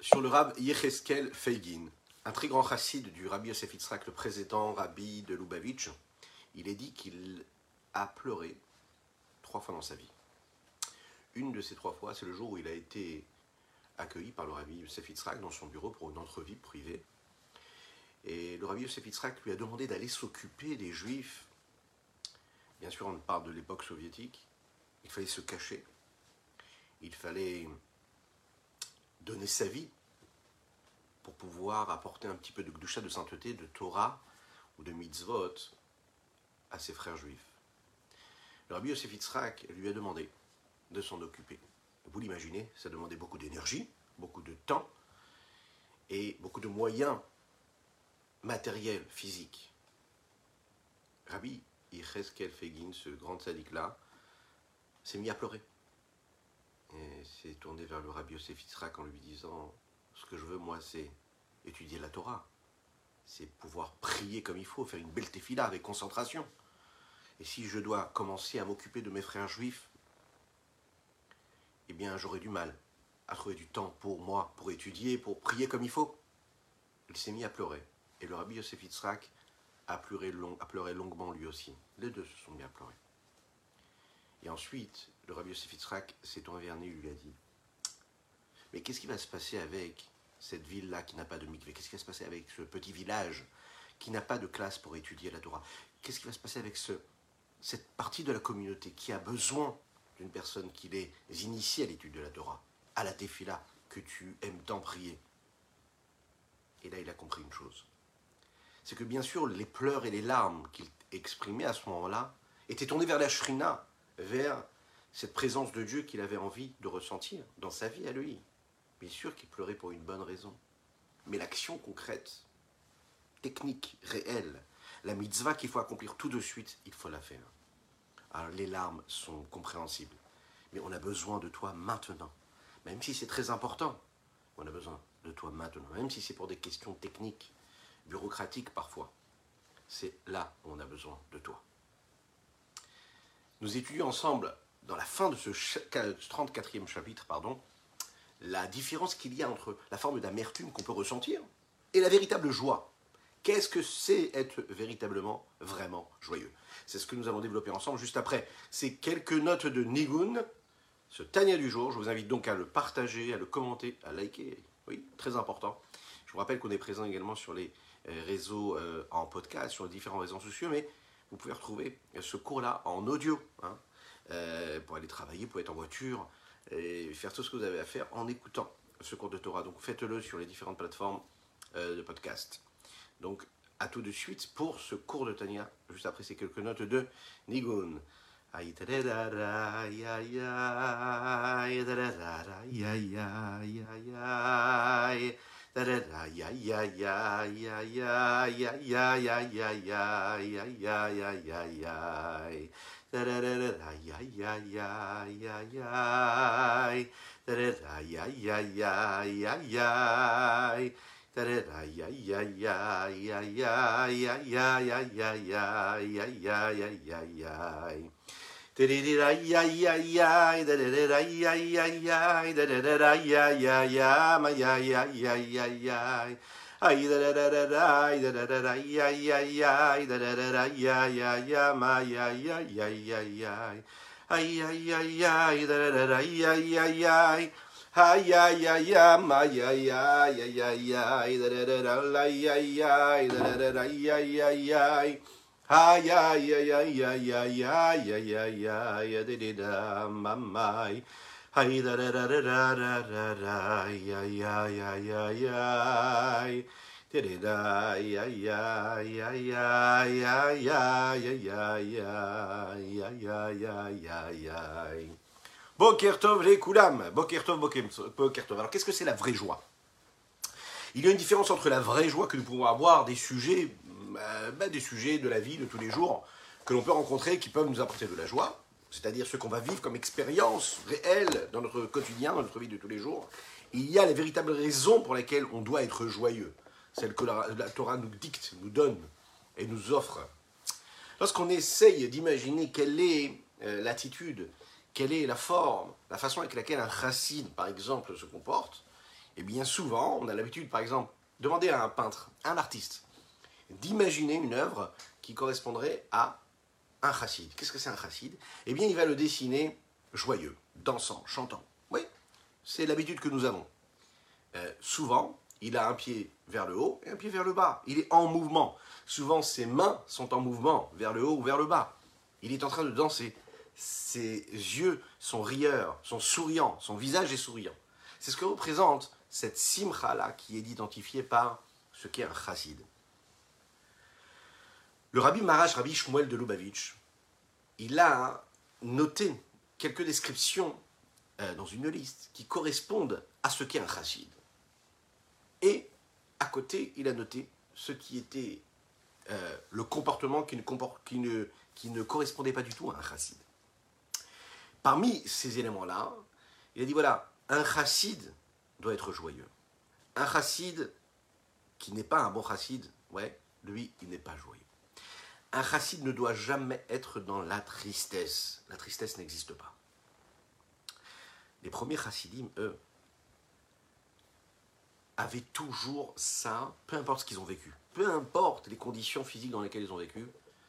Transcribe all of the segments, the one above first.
sur le Rab Yecheskel Feigin, un très grand chassid du Rabbi Yosef Yitzhak, le président Rabbi de Lubavitch. Il est dit qu'il a pleuré trois fois dans sa vie. Une de ces trois fois, c'est le jour où il a été accueilli par le Rabbi Yosef Yitzhak dans son bureau pour une entrevue privée. Et le Rabbi Yosef Yitzhak lui a demandé d'aller s'occuper des Juifs. Bien sûr, on parle de l'époque soviétique. Il fallait se cacher. Il fallait donner sa vie pour pouvoir apporter un petit peu de gdusha, de sainteté, de Torah ou de mitzvot à ses frères juifs. Le Rabbi Yosef Yitzhak lui a demandé de s'en occuper. Vous l'imaginez, ça demandait beaucoup d'énergie, beaucoup de temps et beaucoup de moyens matériels, physiques. Rabbi Yecheskel Fegin, ce grand sadique-là, s'est mis à pleurer. S'est tourné vers le Rabbi Yosef Yitzhak en lui disant Ce que je veux, moi, c'est étudier la Torah. C'est pouvoir prier comme il faut, faire une belle tefila avec concentration. Et si je dois commencer à m'occuper de mes frères juifs, eh bien, j'aurai du mal à trouver du temps pour moi, pour étudier, pour prier comme il faut. Il s'est mis à pleurer. Et le Rabbi Yosef Yitzhak a pleuré, long, a pleuré longuement lui aussi. Les deux se sont mis à pleurer. Et ensuite, le Rabbi Yosef Yitzhak s'est vers lui a dit. Mais qu'est-ce qui va se passer avec cette ville-là qui n'a pas de mikvé Qu'est-ce qui va se passer avec ce petit village qui n'a pas de classe pour étudier la Torah? Qu'est-ce qui va se passer avec ce, cette partie de la communauté qui a besoin d'une personne qui les initie à l'étude de la Torah, à la tefila, que tu aimes tant prier? Et là, il a compris une chose. C'est que bien sûr, les pleurs et les larmes qu'il exprimait à ce moment-là étaient tournées vers la shrina, vers cette présence de Dieu qu'il avait envie de ressentir dans sa vie à lui. Bien sûr qu'il pleurait pour une bonne raison. Mais l'action concrète, technique, réelle, la mitzvah qu'il faut accomplir tout de suite, il faut la faire. Alors les larmes sont compréhensibles. Mais on a besoin de toi maintenant. Même si c'est très important, on a besoin de toi maintenant. Même si c'est pour des questions techniques, bureaucratiques parfois. C'est là où on a besoin de toi. Nous étudions ensemble, dans la fin de ce 34e chapitre, pardon, la différence qu'il y a entre la forme d'amertume qu'on peut ressentir et la véritable joie. Qu'est-ce que c'est être véritablement, vraiment joyeux? C'est ce que nous allons développer ensemble juste après. C'est quelques notes de Nigun, ce Tania du jour. Je vous invite donc à le partager, à le commenter, à liker. Oui, très important. Je vous rappelle qu'on est présent également sur les réseaux en podcast, sur les différents réseaux sociaux, mais vous pouvez retrouver ce cours-là en audio. Hein, pour aller travailler, pour être en voiture, et faire tout ce que vous avez à faire en écoutant ce cours de Torah. Donc faites-le sur les différentes plateformes de podcast. Donc à tout de suite pour ce cours de Tania, juste après ces quelques notes de Nigun. Ay da da da da da ay da da da da ay ay ay ay da da da da ay ay ay ay ma ay ay ay ay ay ay ay ay ay ay da da da da ay ay ay ay ay ay ay ay ma ay da da da da da ay da da da da ya ya ya ay da da da da ya ya ya ma ya ya ya ya ya ay ay ay ay da da da da ya ya ya Hi ya ya ya ma ya ya ya ya ya da da da da la ya ya da da da da ya ya ya Hi ya ya ya ya ya ya ya ya ya da da da ma ma ay ay ay ay ay ay ay ay ay ay ay ay ay ay Boker Tov les Koulam Boker Tov Boker Tov Alors qu'est-ce que c'est la vraie joie Il y a une différence entre la vraie joie que nous pouvons avoir des sujets bah, des sujets de la vie de tous les jours que l'on peut rencontrer qui peuvent nous apporter de la joie c'est-à-dire ce qu'on va vivre comme expérience réelle dans notre quotidien, dans notre vie de tous les jours, il y a les véritables raisons pour lesquelles on doit être joyeux, celles que la, Torah nous dicte, nous donne et nous offre. Lorsqu'on essaye d'imaginer quelle est euh, l'attitude, quelle est la forme, la façon avec laquelle un racine, par exemple, se comporte, eh bien souvent, on a l'habitude, par exemple, demander à un peintre, à un artiste, d'imaginer une œuvre qui correspondrait à un chassid. Qu'est-ce que c'est un chassid? Eh bien, il va le dessiner joyeux, dansant, chantant. Oui, c'est l'habitude que nous avons. Euh, souvent, il a un pied vers le haut et un pied vers le bas. Il est en mouvement. Souvent, ses mains sont en mouvement, vers le haut ou vers le bas. Il est en train de danser. Ses yeux sont rieurs, sont souriants, son visage est souriant. C'est ce que représente cette simcha-là qui est identifiée par ce qu'est un chassid. Le rabbi Marash, rabbi Shmuel de Lubavitch, il a noté quelques descriptions euh, dans une liste qui correspondent à ce qu'est un chassid. Et à côté, il a noté ce qui était euh, le comportement qui ne, qui ne, correspondait pas du tout à un chassid. Parmi ces éléments-là, il a dit voilà, un chassid doit être joyeux. Un chassid qui n'est pas un bon chassid, ouais, lui, il n'est pas joyeux. Un chassid ne doit jamais être dans la tristesse. La tristesse n'existe pas. Les premiers chassidim, eux, avaient toujours ça, peu importe ce qu'ils ont vécu, peu importe les conditions physiques dans lesquelles ils ont vécu,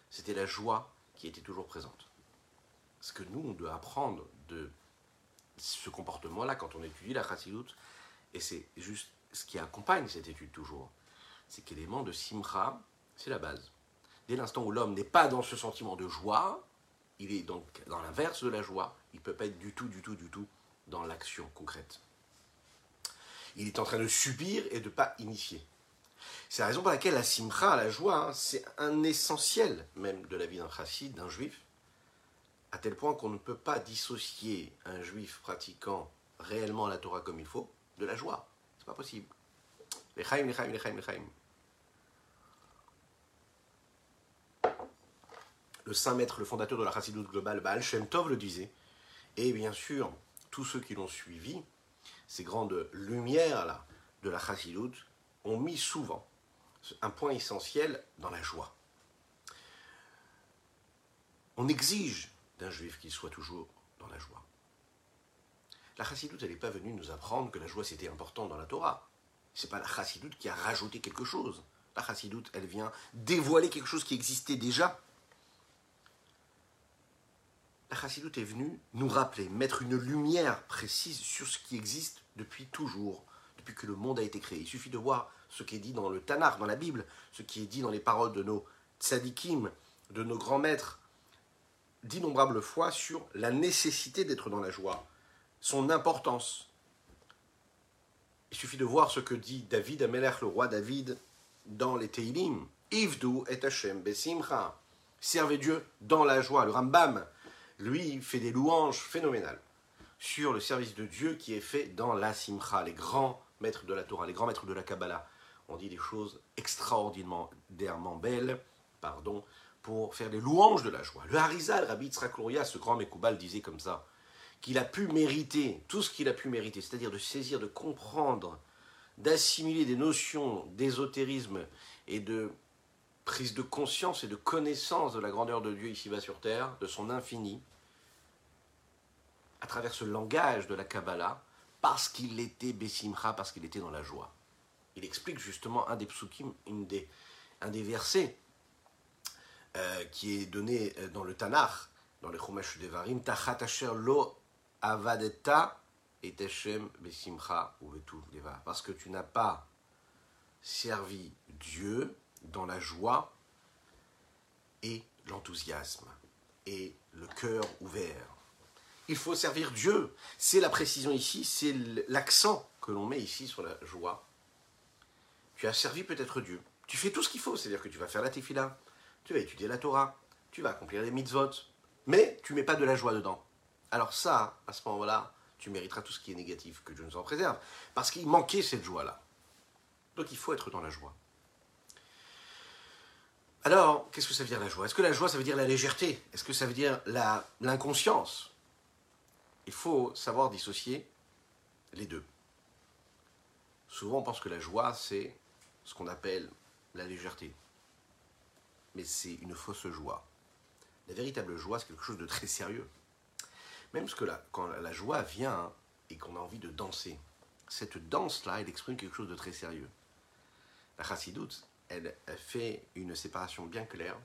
c'était la joie qui était toujours présente. Ce que nous, on doit apprendre de ce comportement-là quand on étudie la chassidoute, et c'est juste ce qui accompagne cette étude toujours, c'est qu'élément de simcha, c'est la base. Dès l'instant où l'homme n'est pas dans ce sentiment de joie, il est donc dans l'inverse de la joie, il ne peut pas être du tout, du tout, du tout dans l'action concrète il est en train de subir et de ne pas initier. C'est la raison pour laquelle la simcha, la joie, hein, c'est un essentiel même de la vie d'un chassid, d'un juif, à tel point qu'on ne peut pas dissocier un juif pratiquant réellement la Torah comme il faut de la joie. C'est pas possible. Le saint maître, le fondateur de la chassidoute globale, Baal Shem Tov le disait, et bien sûr, tous ceux qui l'ont suivi, ces grandes lumières-là de la chassidoute ont mis souvent un point essentiel dans la joie. On exige d'un juif qu'il soit toujours dans la joie. La chassidoute, elle n'est pas venue nous apprendre que la joie c'était important dans la Torah. C'est pas la chassidoute qui a rajouté quelque chose. La chassidoute, elle vient dévoiler quelque chose qui existait déjà la chassidoute est venue nous rappeler, mettre une lumière précise sur ce qui existe depuis toujours, depuis que le monde a été créé. Il suffit de voir ce qui est dit dans le Tanakh, dans la Bible, ce qui est dit dans les paroles de nos tzadikim, de nos grands maîtres, d'innombrables fois sur la nécessité d'être dans la joie, son importance. Il suffit de voir ce que dit David Amelech, le roi David, dans les Teilim. Ivdu et Hashem besimcha. Servez Dieu dans la joie. Le Rambam, lui, fait des louanges phénoménales sur le service de Dieu qui est fait dans la Simcha, les grands maîtres de la Torah, les grands maîtres de la Kabbalah. On dit des choses extraordinairement belles, pardon, pour faire des louanges de la joie. Le Harizal, Rabbi Yitzhak ce grand Mekoubal, disait comme ça, qu'il a pu mériter, tout ce qu'il a pu mériter, c'est-à-dire de saisir, de comprendre, d'assimiler des notions d'ésotérisme et de prise de conscience et de connaissance de la grandeur de Dieu ici-bas sur terre, de son infini, à travers ce langage de la Kabbalah, parce qu'il était Bessimcha, parce qu'il était dans la joie. Il explique justement un des psukim, une des, un des versets euh, qui est donné euh, dans le Tanakh, dans le Chumash Devarim, Tachat lo avadeta et. Parce que tu n'as pas servi Dieu dans la joie et l'enthousiasme et le cœur ouvert. Il faut servir Dieu. C'est la précision ici, c'est l'accent que l'on met ici sur la joie. Tu as servi peut-être Dieu. Tu fais tout ce qu'il faut, c'est-à-dire que tu vas faire la tefila, tu vas étudier la Torah, tu vas accomplir les mitzvot, mais tu mets pas de la joie dedans. Alors ça, à ce moment-là, tu mériteras tout ce qui est négatif, que Dieu nous en préserve, parce qu'il manquait cette joie-là. Donc il faut être dans la joie. Alors, qu'est-ce que ça veut dire la joie? Est-ce que la joie, ça veut dire la légèreté? Est-ce que ça veut dire l'inconscience? Il faut savoir dissocier les deux. Souvent, on pense que la joie, c'est ce qu'on appelle la légèreté. Mais c'est une fausse joie. La véritable joie, c'est quelque chose de très sérieux. Même parce que là, quand la joie vient et qu'on a envie de danser, cette danse-là, elle exprime quelque chose de très sérieux. La chassidoute, elle, elle fait une séparation bien claire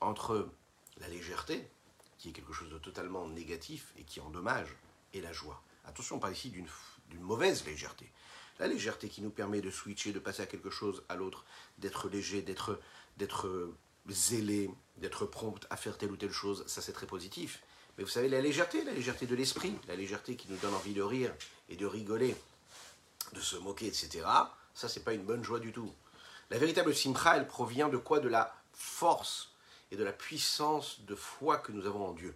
entre la légèreté, qui est quelque chose de totalement négatif et qui endommage, la joie. Attention, on parle ici d'une mauvaise légèreté. La légèreté qui nous permet de switcher, de passer à quelque chose à l'autre, d'être léger, d'être d'être zélé, d'être prompt à faire telle ou telle chose, ça c'est très positif. Mais vous savez, la légèreté, la légèreté de l'esprit, la légèreté qui nous donne envie de rire et de rigoler, de se moquer, etc., ça c'est pas une bonne joie du tout. La véritable simcha, elle provient de quoi? De la force et de la puissance de foi que nous avons en Dieu.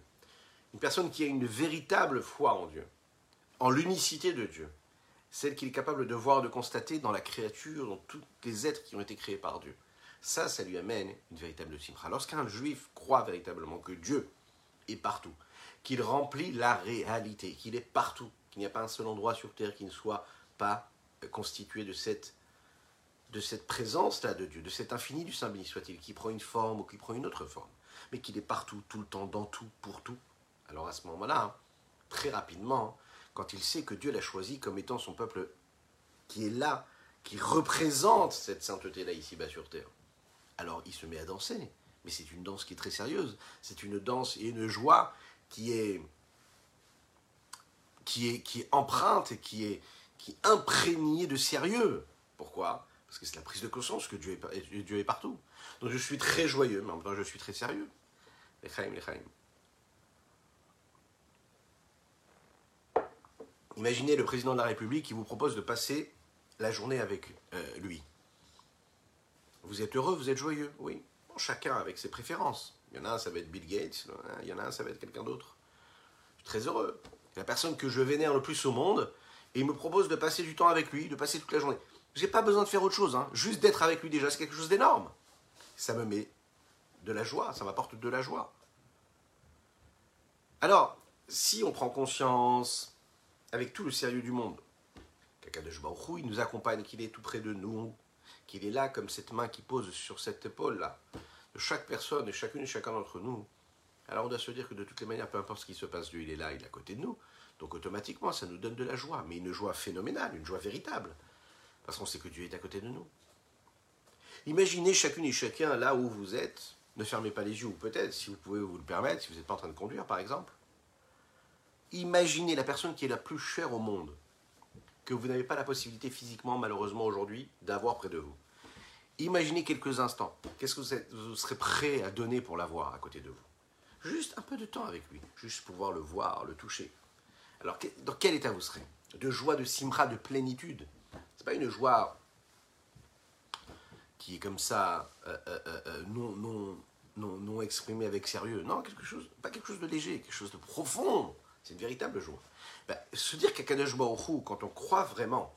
Une personne qui a une véritable foi en Dieu, en l'unicité de Dieu, celle qu'il est capable de voir, de constater dans la créature, dans tous les êtres qui ont été créés par Dieu. Ça, ça lui amène une véritable simcha. Lorsqu'un juif croit véritablement que Dieu est partout, qu'il remplit la réalité, qu'il est partout, qu'il n'y a pas un seul endroit sur terre qui ne soit pas constitué de cette, de cette présence-là de Dieu, de cet infini du Saint béni soit-il, qui prend une forme ou qui prend une autre forme, mais qu'il est partout, tout le temps, dans tout, pour tout. Alors à ce moment-là, hein, très rapidement, quand il sait que Dieu l'a choisi comme étant son peuple qui est là, qui représente cette sainteté-là ici-bas sur terre, alors il se met à danser. Mais c'est une danse qui est très sérieuse. C'est une danse et une joie qui est, qui est, qui empreinte et qui est, qui imprégnée de sérieux. Pourquoi? Parce que c'est la prise de conscience que Dieu est, Dieu est partout. Donc je suis très joyeux, mais en même temps je suis très sérieux. Les Imaginez le président de la République qui vous propose de passer la journée avec euh, lui. Vous êtes heureux, vous êtes joyeux, oui. chacun avec ses préférences. Il y en a un, ça va être Bill Gates, il y en a un, ça va être quelqu'un d'autre. Je suis très heureux. La personne que je vénère le plus au monde, et il me propose de passer du temps avec lui, de passer toute la journée. J'ai pas besoin de faire autre chose, hein. juste d'être avec lui déjà, c'est quelque chose d'énorme. Ça me met de la joie, ça m'apporte de la joie. Alors, si on prend conscience avec tout le sérieux du monde. Kakadosh Baruch il nous accompagne, qu'il est tout près de nous, qu'il est là comme cette main qui pose sur cette épaule-là, de chaque personne, et chacune et chacun d'entre nous. Alors on doit se dire que de toutes les manières, peu importe ce qui se passe, Dieu il est là, il est à côté de nous. Donc automatiquement, ça nous donne de la joie, mais une joie phénoménale, une joie véritable, parce qu'on sait que Dieu est à côté de nous. Imaginez chacune et chacun là où vous êtes, ne fermez pas les yeux, ou peut-être, si vous pouvez vous le permettre, si vous n'êtes pas en train de conduire par exemple, Imaginez la personne qui est la plus chère au monde, que vous n'avez pas la possibilité physiquement, malheureusement aujourd'hui, d'avoir près de vous. Imaginez quelques instants. Qu'est-ce que vous, serez prêt à donner pour l'avoir à côté de vous? Juste un peu de temps avec lui, juste pouvoir le voir, le toucher. Alors, dans quel état vous serez? De joie, de simra, de plénitude? C'est pas une joie qui est comme ça, euh, euh, euh, non, non, non, non exprimée avec sérieux. Non, quelque chose, pas quelque chose de léger, quelque chose de profond. C'est une véritable joie. Ben, se dire qu'Akadosh Baruch quand on croit vraiment,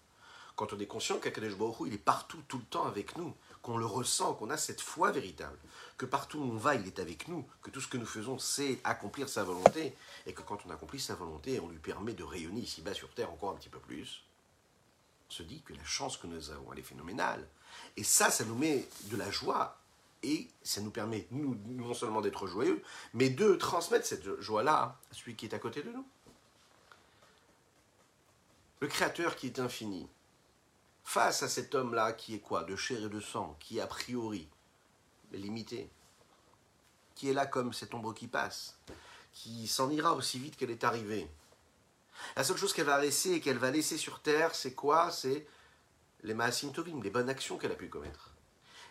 quand on est conscient qu'Akadosh Baruch il est partout, tout le temps avec nous, qu'on le ressent, qu'on a cette foi véritable, que partout où on va, il est avec nous, que tout ce que nous faisons, c'est accomplir sa volonté, et que quand on accomplit sa volonté, on lui permet de rayonner ici-bas sur Terre encore un petit peu plus, on se dit que la chance que nous avons, elle est phénoménale. Et ça, ça nous met de la joie et ça nous permet, non seulement d'être joyeux, mais de transmettre cette joie-là à celui qui est à côté de nous. Le Créateur qui est infini, face à cet homme-là qui est quoi? De chair et de sang, qui a priori est limité, qui est là comme cette ombre qui passe, qui s'en ira aussi vite qu'elle est arrivée. La seule chose qu'elle va laisser, qu'elle va laisser sur terre, c'est quoi? C'est les maasim tovim, les bonnes actions qu'elle a pu commettre.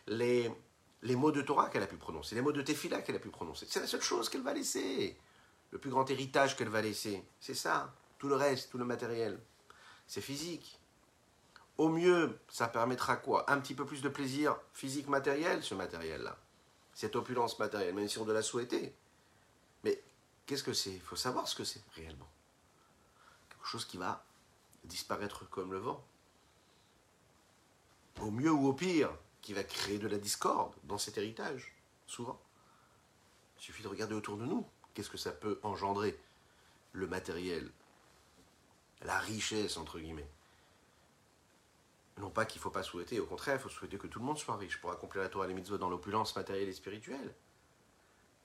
Les les mots de Torah qu'elle a pu prononcer, les mots de Tefila qu'elle a pu prononcer. C'est la seule chose qu'elle va laisser. Le plus grand héritage qu'elle va laisser. C'est ça. Tout le reste, tout le matériel. C'est physique. Au mieux, ça permettra quoi? Un petit peu plus de plaisir physique matériel, ce matériel-là. Cette opulence matérielle, même si on doit la souhaiter. Mais qu'est-ce que c'est? Il faut savoir ce que c'est réellement. Quelque chose qui va disparaître comme le vent. Au mieux ou au pire, qui va créer de la discorde dans cet héritage, souvent. Il suffit de regarder autour de nous. Qu'est-ce que ça peut engendrer Le matériel, la richesse, entre guillemets? Non pas qu'il ne faut pas souhaiter, au contraire, il faut souhaiter que tout le monde soit riche pour accomplir la Torah les mitzvot dans l'opulence matérielle et spirituelle.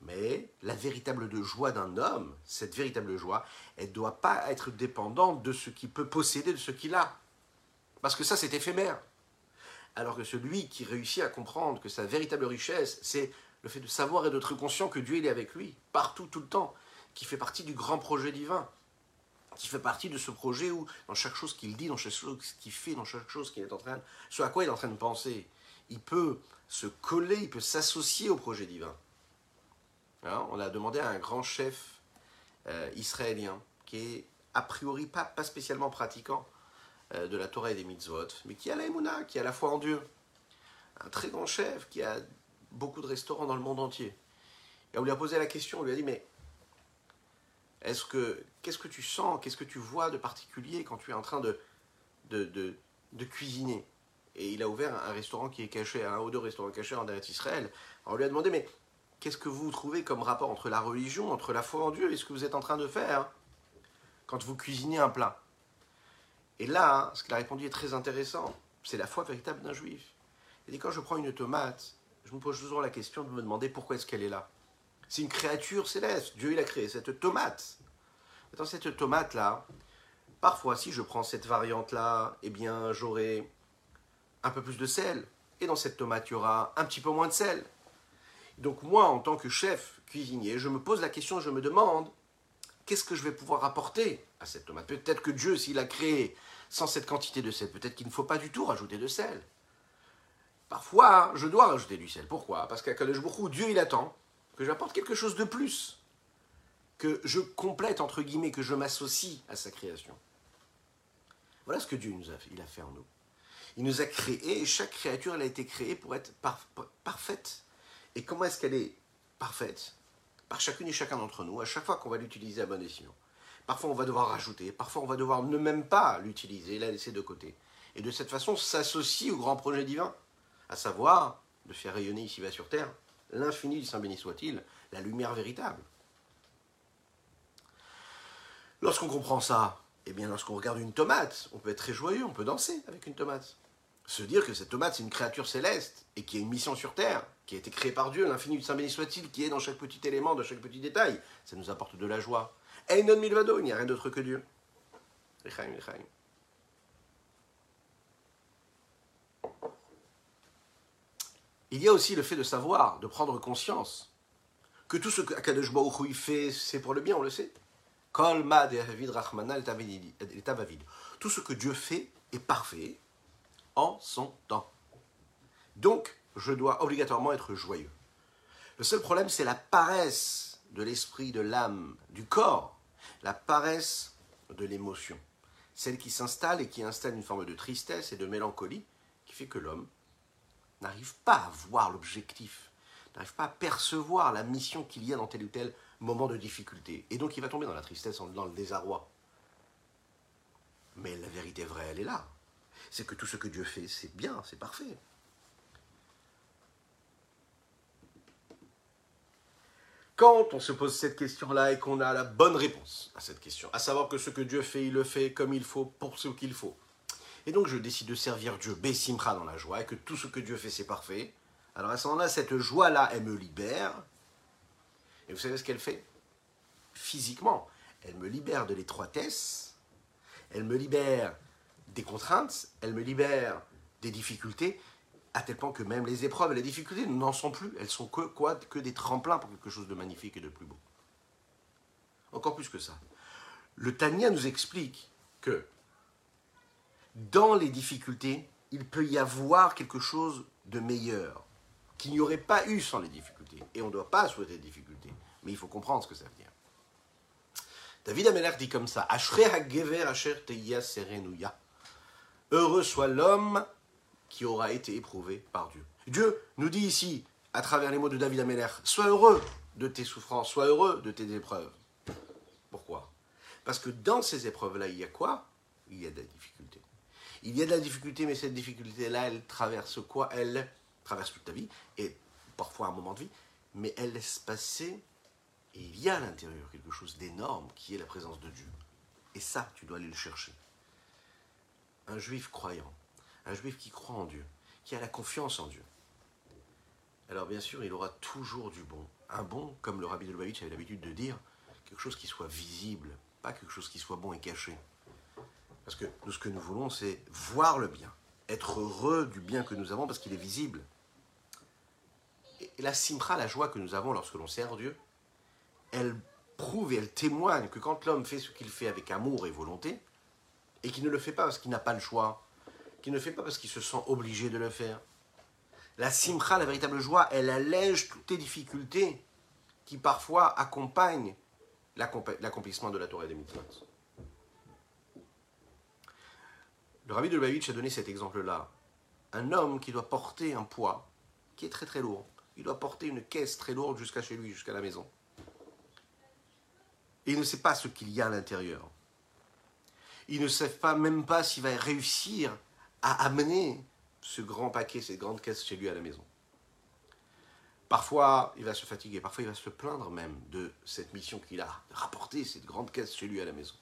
Mais la véritable joie d'un homme, cette véritable joie, elle ne doit pas être dépendante de ce qu'il peut posséder, de ce qu'il a. Parce que ça, c'est éphémère. Alors que celui qui réussit à comprendre que sa véritable richesse, c'est le fait de savoir et d'être conscient que Dieu est avec lui, partout, tout le temps, qui fait partie du grand projet divin, qui fait partie de ce projet où, dans chaque chose qu'il dit, dans chaque chose qu'il fait, dans chaque chose qu'il est en train, ce à quoi il est en train de penser, il peut se coller, il peut s'associer au projet divin. Hein, on a demandé à un grand chef euh, israélien, qui est a priori pas, pas spécialement pratiquant de la Torah et des mitzvot, mais qui a la qui a la foi en Dieu. Un très grand chef qui a beaucoup de restaurants dans le monde entier. Et on lui a posé la question, on lui a dit, mais est-ce que, qu'est-ce que tu sens, qu'est-ce que tu vois de particulier quand tu es en train de, de, de, cuisiner? Et il a ouvert un restaurant qui est caché, un ou deux restaurants cachés en Eretz Israël. on lui a demandé, mais qu'est-ce que vous trouvez comme rapport entre la religion, entre la foi en Dieu et ce que vous êtes en train de faire quand vous cuisinez un plat? Et là, ce qu'il a répondu est très intéressant. C'est la foi véritable d'un juif. Il dit, quand je prends une tomate, je me pose toujours la question de me demander pourquoi est-ce qu'elle est là. C'est une créature céleste. Dieu, il a créé cette tomate. Dans cette tomate-là, parfois, si je prends cette variante-là, eh bien, j'aurai un peu plus de sel. Et dans cette tomate, il y aura un petit peu moins de sel. Donc moi, en tant que chef cuisinier, je me pose la question, je me demande, qu'est-ce que je vais pouvoir apporter à cette tomate Peut-être que Dieu, s'il a créé sans cette quantité de sel, peut-être qu'il ne faut pas du tout rajouter de sel. Parfois, je dois rajouter du sel. Pourquoi? Parce qu'à Kadosh Dieu, il attend que j'apporte quelque chose de plus, que je complète, entre guillemets, que je m'associe à sa création. Voilà ce que Dieu nous a, il a fait en nous. Il nous a créés, et chaque créature, elle a été créée pour être parfaite. Et comment est-ce qu'elle est parfaite? Par chacune et chacun d'entre nous, à chaque fois qu'on va l'utiliser à bon escient. Parfois, on va devoir rajouter, parfois, on va devoir ne même pas l'utiliser, la laisser de côté. Et de cette façon, s'associe au grand projet divin, à savoir de faire rayonner ici-bas sur terre l'infini du Saint béni soit-il, la lumière véritable. Lorsqu'on comprend ça, eh bien lorsqu'on regarde une tomate, on peut être très joyeux, on peut danser avec une tomate. Se dire que cette tomate, c'est une créature céleste et qui a une mission sur terre, qui a été créée par Dieu, l'infini du Saint béni soit-il, qui est dans chaque petit élément, dans chaque petit détail, ça nous apporte de la joie. Einon milvado, il n'y a rien d'autre que Dieu. Il y a aussi le fait de savoir, de prendre conscience que tout ce que Akadosh Baruch fait, c'est pour le bien, on le sait. Tout ce que Dieu fait est parfait en son temps. Donc, je dois obligatoirement être joyeux. Le seul problème, c'est la paresse de l'esprit, de l'âme, du corps, la paresse de l'émotion, celle qui s'installe et qui installe une forme de tristesse et de mélancolie qui fait que l'homme n'arrive pas à voir l'objectif, n'arrive pas à percevoir la mission qu'il y a dans tel ou tel moment de difficulté. Et donc il va tomber dans la tristesse, dans le désarroi. Mais la vérité vraie, elle est là. C'est que tout ce que Dieu fait, c'est bien, c'est parfait. Quand on se pose cette question-là et qu'on a la bonne réponse à cette question, à savoir que ce que Dieu fait, il le fait comme il faut, pour ce qu'il faut, et donc je décide de servir Dieu, Bessimra dans la joie, et que tout ce que Dieu fait, c'est parfait. Alors à ce moment-là, cette joie-là, elle me libère. Et vous savez ce qu'elle fait? Physiquement, elle me libère de l'étroitesse, elle me libère des contraintes, elle me libère des difficultés, à tel point que même les épreuves et les difficultés n'en sont plus. Elles sont que, quoi que des tremplins pour quelque chose de magnifique et de plus beau. Encore plus que ça. Le Tania nous explique que dans les difficultés, il peut y avoir quelque chose de meilleur, qu'il n'y aurait pas eu sans les difficultés. Et on ne doit pas souhaiter des difficultés, mais il faut comprendre ce que ça veut dire. David Ameller dit comme ça Heureux soit l'homme qui aura été éprouvé par Dieu. Dieu nous dit ici, à travers les mots de David Ameller, sois heureux de tes souffrances, sois heureux de tes épreuves. Pourquoi? Parce que dans ces épreuves-là, il y a quoi? Il y a des difficultés. Il y a de la difficulté, mais cette difficulté-là, elle traverse quoi? Elle traverse toute ta vie, et parfois un moment de vie, mais elle laisse passer, et il y a à l'intérieur quelque chose d'énorme qui est la présence de Dieu. Et ça, tu dois aller le chercher. Un juif croyant, un juif qui croit en Dieu, qui a la confiance en Dieu. Alors bien sûr, il aura toujours du bon. Un bon, comme le rabbi de Lubavitch avait l'habitude de dire, quelque chose qui soit visible, pas quelque chose qui soit bon et caché. Parce que nous, ce que nous voulons, c'est voir le bien, être heureux du bien que nous avons parce qu'il est visible. Et la simcha, la joie que nous avons lorsque l'on sert Dieu, elle prouve et elle témoigne que quand l'homme fait ce qu'il fait avec amour et volonté, et qu'il ne le fait pas parce qu'il n'a pas le choix, qu'il ne fait pas parce qu'il se sent obligé de le faire, la simcha, la véritable joie, elle allège toutes les difficultés qui parfois accompagnent l'accomplissement de la Torah des mitzvot. Le rabbi de Lubavitch a donné cet exemple-là. Un homme qui doit porter un poids qui est très très lourd. Il doit porter une caisse très lourde jusqu'à chez lui, jusqu'à la maison. Et il ne sait pas ce qu'il y a à l'intérieur. Il ne sait pas même pas s'il va réussir à amener ce grand paquet, cette grande caisse chez lui à la maison. Parfois, il va se fatiguer, parfois il va se plaindre même de cette mission qu'il a, de cette grande caisse chez lui à la maison.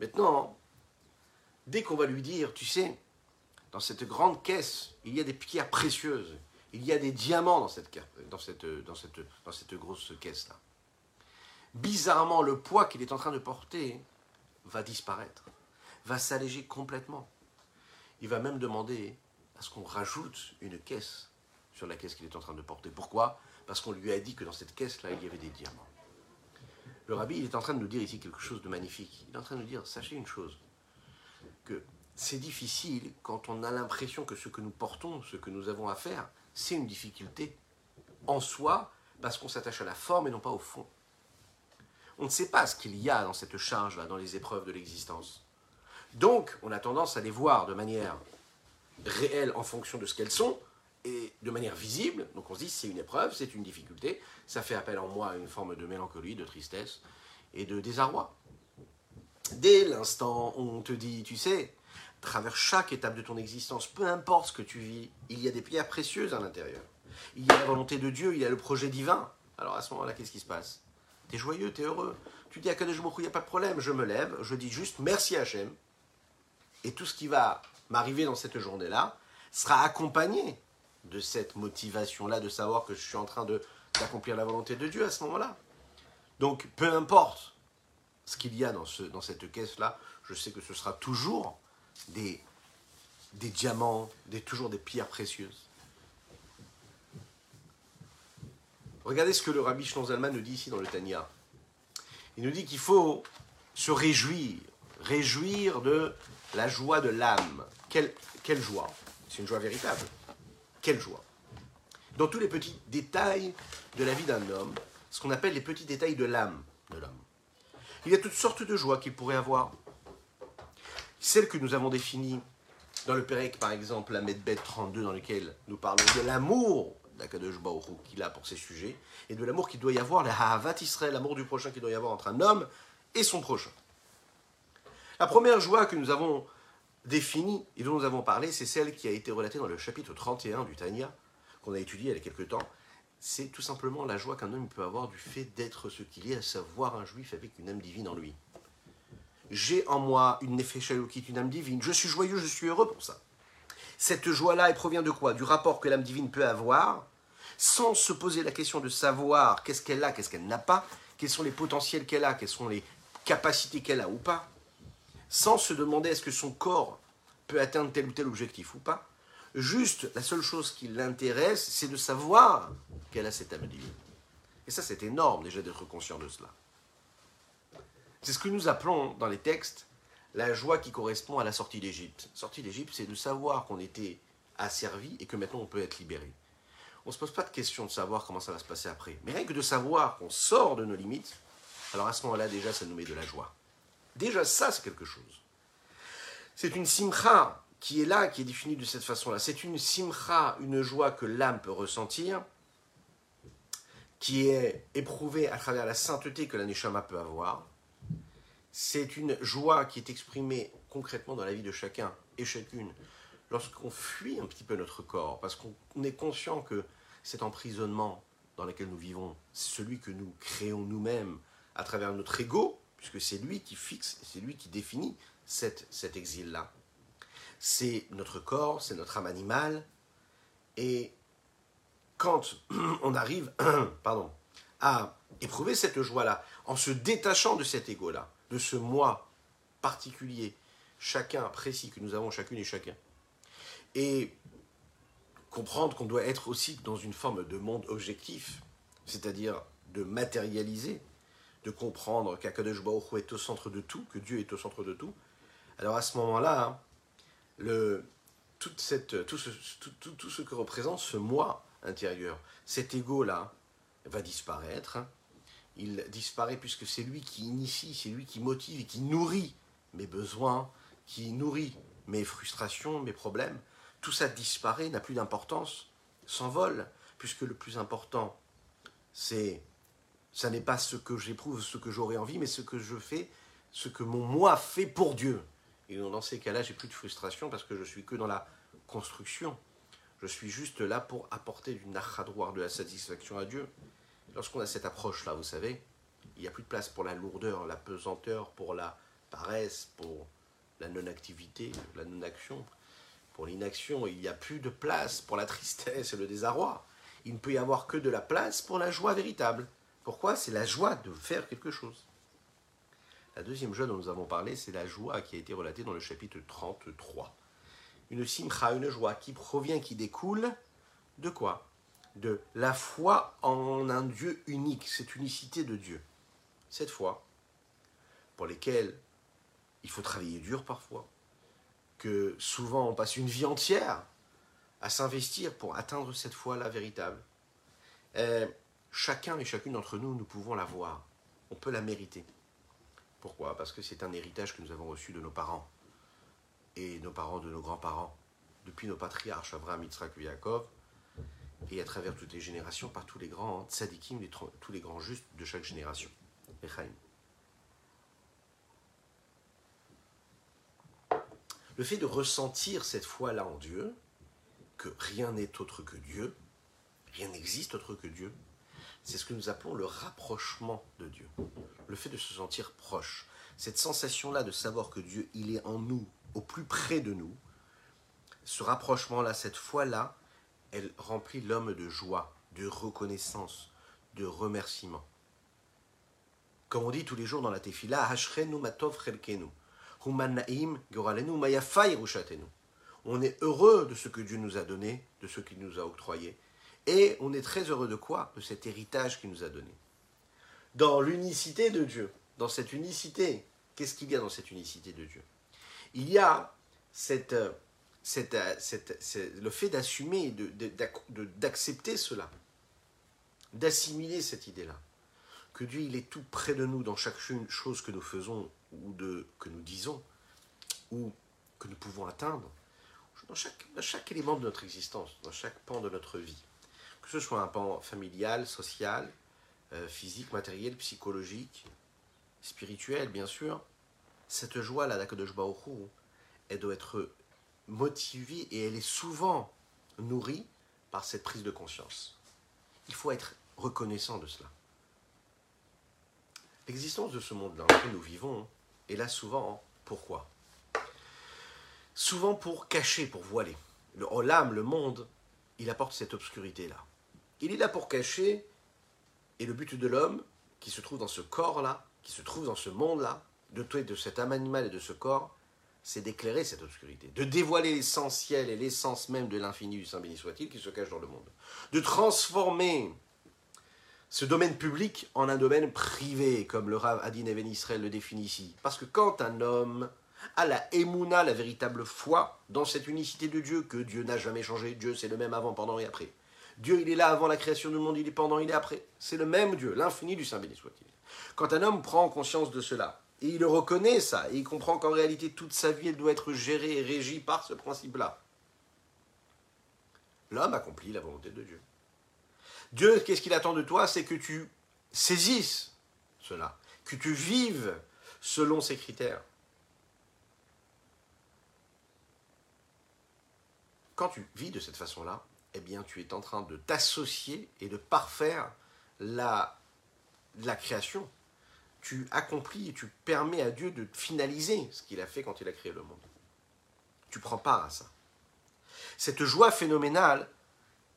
Maintenant, dès qu'on va lui dire, tu sais, dans cette grande caisse, il y a des pierres précieuses, il y a des diamants dans cette, dans cette, dans cette, dans cette grosse caisse-là. Bizarrement, le poids qu'il est en train de porter va disparaître, va s'alléger complètement. Il va même demander à ce qu'on rajoute une caisse sur la caisse qu'il est en train de porter. Pourquoi? Parce qu'on lui a dit que dans cette caisse-là, il y avait des diamants. Le rabbi, il est en train de nous dire ici quelque chose de magnifique. Il est en train de nous dire, sachez une chose, que c'est difficile quand on a l'impression que ce que nous portons, ce que nous avons à faire, c'est une difficulté en soi, parce qu'on s'attache à la forme et non pas au fond. On ne sait pas ce qu'il y a dans cette charge-là, dans les épreuves de l'existence. Donc, on a tendance à les voir de manière réelle en fonction de ce qu'elles sont, et de manière visible. Donc on se dit, c'est une épreuve, c'est une difficulté, ça fait appel en moi à une forme de mélancolie, de tristesse et de désarroi. Dès l'instant où on te dit, tu sais, à travers chaque étape de ton existence, peu importe ce que tu vis, il y a des pierres précieuses à l'intérieur. Il y a la volonté de Dieu, il y a le projet divin. Alors à ce moment-là, qu'est-ce qui se passe? Tu es joyeux, tu es heureux. Tu dis à Kadesh il n'y a pas de problème, je me lève, je dis juste merci Hachem. Et tout ce qui va m'arriver dans cette journée-là sera accompagné de cette motivation-là, de savoir que je suis en train d'accomplir la volonté de Dieu à ce moment-là. Donc peu importe ce qu'il y a dans, ce, dans cette caisse-là, je sais que ce sera toujours des, des diamants, des, toujours des pierres précieuses. Regardez ce que le rabbi Zalman nous dit ici dans le Tanya. Il nous dit qu'il faut se réjouir, réjouir de la joie de l'âme. Quelle, joie C'est une joie véritable. Quelle joie Dans tous les petits détails de la vie d'un homme, ce qu'on appelle les petits détails de l'âme de l'homme. Il y a toutes sortes de joies qu'il pourrait avoir. Celles que nous avons définies dans le Pérec, par exemple, la Medbet 32, dans lequel nous parlons de l'amour d'Akadosh qu'il a pour ses sujets, et de l'amour qu'il doit y avoir, la Havat Israël, l'amour du prochain qu'il doit y avoir entre un homme et son prochain. La première joie que nous avons définie et dont nous avons parlé, c'est celle qui a été relatée dans le chapitre 31 du Tanya, qu'on a étudié il y a quelques temps, c'est tout simplement la joie qu'un homme peut avoir du fait d'être ce qu'il est, à savoir un juif avec une âme divine en lui. J'ai en moi une qui est une âme divine. Je suis joyeux, je suis heureux pour ça. Cette joie-là, elle provient de quoi? Du rapport que l'âme divine peut avoir, sans se poser la question de savoir qu'est-ce qu'elle a, qu'est-ce qu'elle n'a pas, quels sont les potentiels qu'elle a, quelles sont les capacités qu'elle a ou pas, sans se demander est-ce que son corps peut atteindre tel ou tel objectif ou pas. Juste, la seule chose qui l'intéresse, c'est de savoir qu'elle a cette âme. Et ça, c'est énorme déjà d'être conscient de cela. C'est ce que nous appelons dans les textes la joie qui correspond à la sortie d'Égypte. Sortie d'Égypte, c'est de savoir qu'on était asservi et que maintenant on peut être libéré. On ne se pose pas de question de savoir comment ça va se passer après. Mais rien que de savoir qu'on sort de nos limites, alors à ce moment-là, déjà, ça nous met de la joie. Déjà, ça, c'est quelque chose. C'est une simcha qui est là, qui est définie de cette façon-là. C'est une simcha, une joie que l'âme peut ressentir, qui est éprouvée à travers la sainteté que la neshama peut avoir. C'est une joie qui est exprimée concrètement dans la vie de chacun et chacune lorsqu'on fuit un petit peu notre corps, parce qu'on est conscient que cet emprisonnement dans lequel nous vivons, c'est celui que nous créons nous-mêmes à travers notre ego, puisque c'est lui qui fixe, c'est lui qui définit cet exil-là. C'est notre corps, c'est notre âme animale, et quand on arrive pardon, à éprouver cette joie-là, en se détachant de cet ego-là, de ce moi particulier, chacun précis que nous avons chacune et chacun. Et comprendre qu'on doit être aussi dans une forme de monde objectif, c'est-à-dire de matérialiser, de comprendre qu'Akadosh Baruch est au centre de tout, que Dieu est au centre de tout. Alors à ce moment-là, hein, tout, ce, tout, tout, ce que représente ce moi intérieur, cet ego-là, va disparaître. Hein. Il disparaît puisque c'est lui qui initie, c'est lui qui motive et qui nourrit mes besoins, qui nourrit mes frustrations, mes problèmes. Tout ça disparaît, n'a plus d'importance, s'envole, puisque le plus important, c'est, ça n'est pas ce que j'éprouve, ce que j'aurais envie, mais ce que je fais, ce que mon moi fait pour Dieu. Et dans ces cas-là, j'ai plus de frustration parce que je suis que dans la construction. Je suis juste là pour apporter du nachadroir, de la satisfaction à Dieu. Lorsqu'on a cette approche-là, vous savez, il n'y a plus de place pour la lourdeur, la pesanteur, pour la paresse, pour la non-activité, la non-action. Pour l'inaction, il n'y a plus de place pour la tristesse et le désarroi. Il ne peut y avoir que de la place pour la joie véritable. Pourquoi C'est la joie de faire quelque chose? La deuxième joie dont nous avons parlé, c'est la joie qui a été relatée dans le chapitre 33. Une simcha, une joie qui provient, qui découle de quoi? De la foi en un Dieu unique, cette unicité de Dieu. Cette foi, pour lesquelles il faut travailler dur parfois, que souvent on passe une vie entière à s'investir pour atteindre cette foi-là véritable. Euh, chacun et chacune d'entre nous, nous pouvons la voir. On peut la mériter. Pourquoi? Parce que c'est un héritage que nous avons reçu de nos parents et nos parents de nos grands-parents, depuis nos patriarches Abraham, Yitzhak et Yaakov, et à travers toutes les générations, par tous les grands tzadikim, tous les grands justes de chaque génération. Le fait de ressentir cette foi-là en Dieu, que rien n'est autre que Dieu, rien n'existe autre que Dieu, c'est ce que nous appelons le rapprochement de Dieu. Le fait de se sentir proche. Cette sensation-là de savoir que Dieu, il est en nous, au plus près de nous. Ce rapprochement-là, cette foi-là, elle remplit l'homme de joie, de reconnaissance, de remerciement. Comme on dit tous les jours dans la tefila, matov On est heureux de ce que Dieu nous a donné, de ce qu'il nous a octroyé. Et on est très heureux de quoi De cet héritage qu'il nous a donné. Dans l'unicité de Dieu, dans cette unicité, qu'est-ce qu'il y a dans cette unicité de Dieu? Il y a cette, cette, le fait d'assumer, d'accepter de, cela, d'assimiler cette idée-là, que Dieu il est tout près de nous dans chaque chose que nous faisons ou de, que nous disons ou que nous pouvons atteindre, dans chaque, dans chaque élément de notre existence, dans chaque pan de notre vie que ce soit un pan familial, social, euh, physique, matériel, psychologique, spirituel, bien sûr, cette joie-là Baruch elle doit être motivée et elle est souvent nourrie par cette prise de conscience. Il faut être reconnaissant de cela. L'existence de ce monde-là dans lequel nous vivons est là souvent pourquoi? Souvent pour cacher, pour voiler. Le l'âme, le monde, il apporte cette obscurité-là. Il est là pour cacher, et le but de l'homme, qui se trouve dans ce corps-là, qui se trouve dans ce monde-là, et de cet âme animale et de ce corps, c'est d'éclairer cette obscurité, de dévoiler l'essentiel et l'essence même de l'infini du Saint béni soit-il qui se cache dans le monde, de transformer ce domaine public en un domaine privé, comme le Rav Adin Even Israël le définit ici. Parce que quand un homme a la émouna, la véritable foi dans cette unicité de Dieu, que Dieu n'a jamais changé, Dieu c'est le même avant, pendant et après, Dieu, il est là avant la création du monde, il est pendant, il est après. C'est le même Dieu, l'infini du Saint béni soit-il. Quand un homme prend conscience de cela, et il reconnaît ça, et il comprend qu'en réalité toute sa vie, elle doit être gérée et régie par ce principe-là, l'homme accomplit la volonté de Dieu. Dieu, qu'est-ce qu'il attend de toi? C'est que tu saisisses cela, que tu vives selon ses critères. Quand tu vis de cette façon-là, eh bien, tu es en train de t'associer et de parfaire la, la création. Tu accomplis et tu permets à Dieu de finaliser ce qu'il a fait quand il a créé le monde. Tu prends part à ça. Cette joie phénoménale,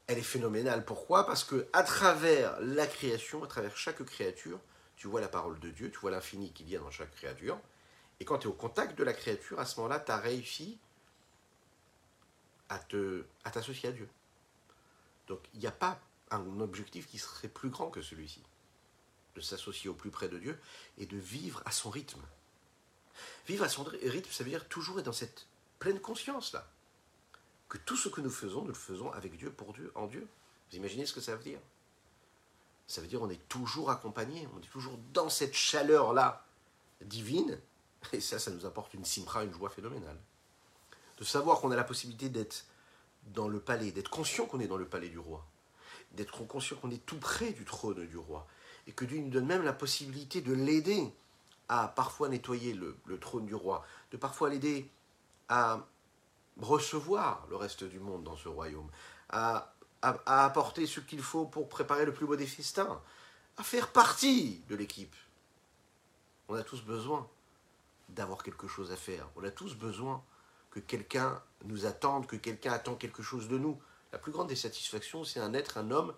elle est phénoménale. Pourquoi? Parce que à travers la création, à travers chaque créature, tu vois la parole de Dieu, tu vois l'infini qu'il y a dans chaque créature, Et quand tu es au contact de la créature, à ce moment-là, tu as réussi à te à t'associer à Dieu. Donc il n'y a pas un objectif qui serait plus grand que celui-ci. De s'associer au plus près de Dieu et de vivre à son rythme. Vivre à son rythme, ça veut dire toujours être dans cette pleine conscience-là. Que tout ce que nous faisons, nous le faisons avec Dieu, pour Dieu, en Dieu. Vous imaginez ce que ça veut dire? Ça veut dire on est toujours accompagné, on est toujours dans cette chaleur-là divine. Et ça, ça nous apporte une simra, une joie phénoménale. De savoir qu'on a la possibilité d'être dans le palais, d'être conscient qu'on est dans le palais du roi, d'être conscient qu'on est tout près du trône du roi, et que Dieu nous donne même la possibilité de l'aider à parfois nettoyer le, trône du roi, de parfois l'aider à recevoir le reste du monde dans ce royaume, à, à apporter ce qu'il faut pour préparer le plus beau des festins, à faire partie de l'équipe. On a tous besoin d'avoir quelque chose à faire. On a tous besoin que quelqu'un nous attende, que quelqu'un attend quelque chose de nous. La plus grande des satisfactions, c'est un être, un homme,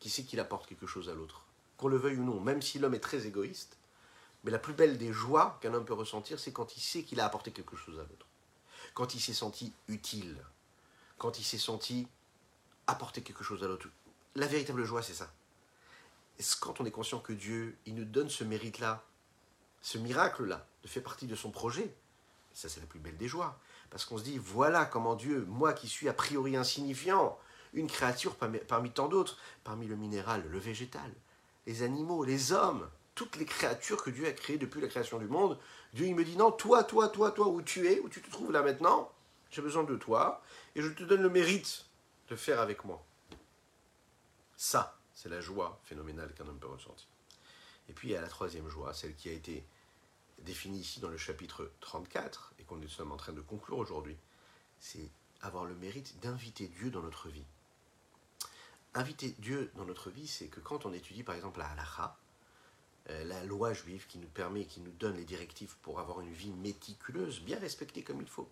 qui sait qu'il apporte quelque chose à l'autre. Qu'on le veuille ou non, même si l'homme est très égoïste, mais la plus belle des joies qu'un homme peut ressentir, c'est quand il sait qu'il a apporté quelque chose à l'autre. Quand il s'est senti utile. Quand il s'est senti apporter quelque chose à l'autre. La véritable joie, c'est ça. Quand on est conscient que Dieu, il nous donne ce mérite-là, ce miracle-là, de faire partie de son projet, ça c'est la plus belle des joies. Parce qu'on se dit, voilà comment Dieu, moi qui suis a priori insignifiant, une créature parmi, tant d'autres, parmi le minéral, le végétal, les animaux, les hommes, toutes les créatures que Dieu a créées depuis la création du monde, Dieu il me dit, non, toi, toi, toi, toi, où tu es, où tu te trouves là maintenant, j'ai besoin de toi, et je te donne le mérite de faire avec moi. Ça, c'est la joie phénoménale qu'un homme peut ressentir. Et puis il y a la troisième joie, celle qui a été définie ici dans le chapitre 34 et qu'on est sommes en train de conclure aujourd'hui, c'est avoir le mérite d'inviter Dieu dans notre vie. Inviter Dieu dans notre vie, c'est que quand on étudie par exemple la halacha, euh, la loi juive qui nous permet, qui nous donne les directives pour avoir une vie méticuleuse, bien respectée comme il faut.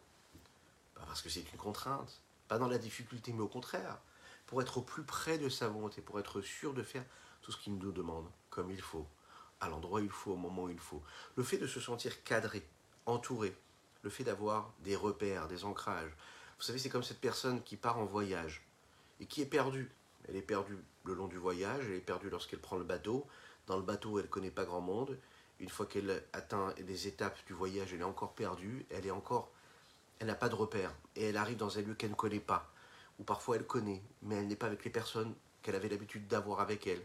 Pas parce que c'est une contrainte, pas dans la difficulté, mais au contraire, pour être au plus près de sa volonté, pour être sûr de faire tout ce qu'il nous demande comme il faut, à l'endroit où il faut, au moment où il faut. Le fait de se sentir cadré, entouré, le fait d'avoir des repères, des ancrages. Vous savez, c'est comme cette personne qui part en voyage et qui est perdue. Elle est perdue le long du voyage, elle est perdue lorsqu'elle prend le bateau. Dans le bateau, elle ne connaît pas grand monde. Une fois qu'elle atteint des étapes du voyage, elle est encore perdue, elle est encore, elle n'a pas de repères et elle arrive dans un lieu qu'elle ne connaît pas, ou parfois elle connaît, mais elle n'est pas avec les personnes qu'elle avait l'habitude d'avoir avec elle.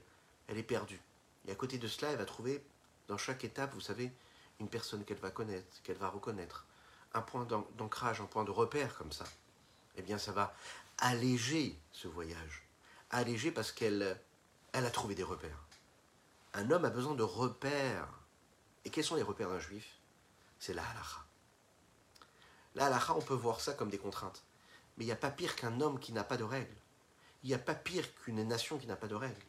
Elle est perdue. Et à côté de cela, elle va trouver dans chaque étape, vous savez, une personne qu'elle va connaître, qu'elle va reconnaître, un point d'ancrage, un point de repère comme ça. Eh bien, ça va alléger ce voyage. Alléger parce qu'elle elle a trouvé des repères. Un homme a besoin de repères. Et quels sont les repères d'un juif? C'est la halakha. La halakha, on peut voir ça comme des contraintes. Mais il n'y a pas pire qu'un homme qui n'a pas de règles. Il n'y a pas pire qu'une nation qui n'a pas de règles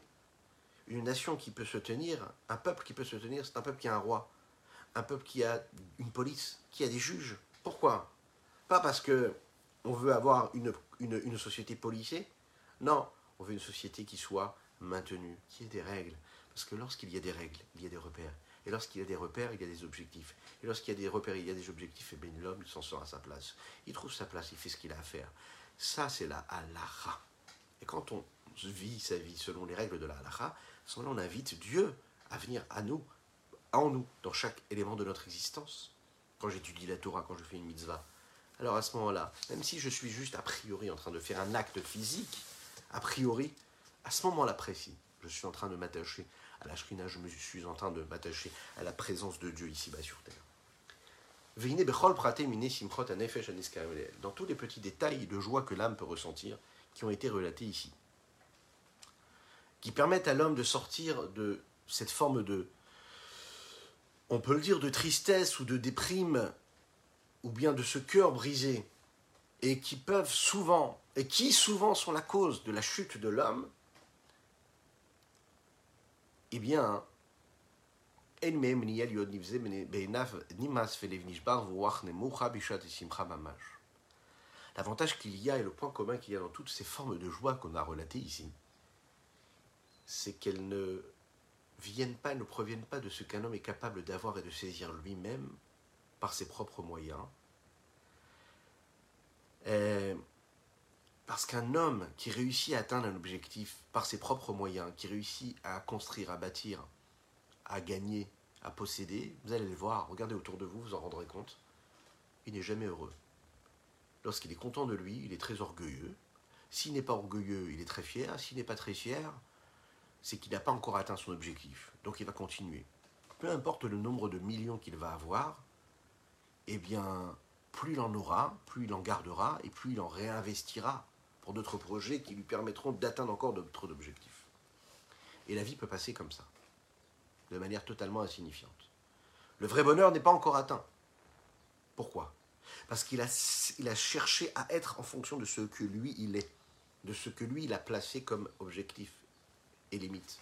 une nation qui peut se tenir, un peuple qui peut se tenir, c'est un peuple qui a un roi, un peuple qui a une police, qui a des juges. Pourquoi? Pas parce que on veut avoir une, une, société policée, non, on veut une société qui soit maintenue, qui ait des règles. Parce que lorsqu'il y a des règles, il y a des repères. Et lorsqu'il y a des repères, il y a des objectifs. Et lorsqu'il y a des repères, il y a des objectifs, et bien l'homme, il s'en sort à sa place. Il trouve sa place, il fait ce qu'il a à faire. Ça, c'est la halakha. Et quand on vit sa vie selon les règles de la halakha, ce moment-là, on invite Dieu à venir à nous, en nous, dans chaque élément de notre existence. Quand j'étudie la Torah, quand je fais une mitzvah. Alors à ce moment-là, même si je suis juste a priori en train de faire un acte physique, a priori, à ce moment-là précis, je suis en train de m'attacher à la shrina, je me suis en train de m'attacher à la présence de Dieu ici-bas sur terre. Dans tous les petits détails de joie que l'âme peut ressentir, qui ont été relatés ici qui permettent à l'homme de sortir de cette forme de, on peut le dire, de tristesse ou de déprime, ou bien de ce cœur brisé, et qui peuvent souvent, et qui souvent sont la cause de la chute de l'homme, eh bien, L'avantage qu'il y a et le point commun qu'il y a dans toutes ces formes de joie qu'on a relatées ici, c'est qu'elles ne viennent pas, ne proviennent pas de ce qu'un homme est capable d'avoir et de saisir lui-même, par ses propres moyens. Euh, parce qu'un homme qui réussit à atteindre un objectif par ses propres moyens, qui réussit à construire, à bâtir, à gagner, à posséder, vous allez le voir, regardez autour de vous, vous en rendrez compte, il n'est jamais heureux. Lorsqu'il est content de lui, il est très orgueilleux. S'il n'est pas orgueilleux, il est très fier. S'il n'est pas très fier, c'est qu'il n'a pas encore atteint son objectif. Donc il va continuer. Peu importe le nombre de millions qu'il va avoir, eh bien, plus il en aura, plus il en gardera et plus il en réinvestira pour d'autres projets qui lui permettront d'atteindre encore d'autres objectifs. Et la vie peut passer comme ça, de manière totalement insignifiante. Le vrai bonheur n'est pas encore atteint. Pourquoi? Parce qu'il a, cherché à être en fonction de ce que lui il est, de ce que lui il a placé comme objectif et limite.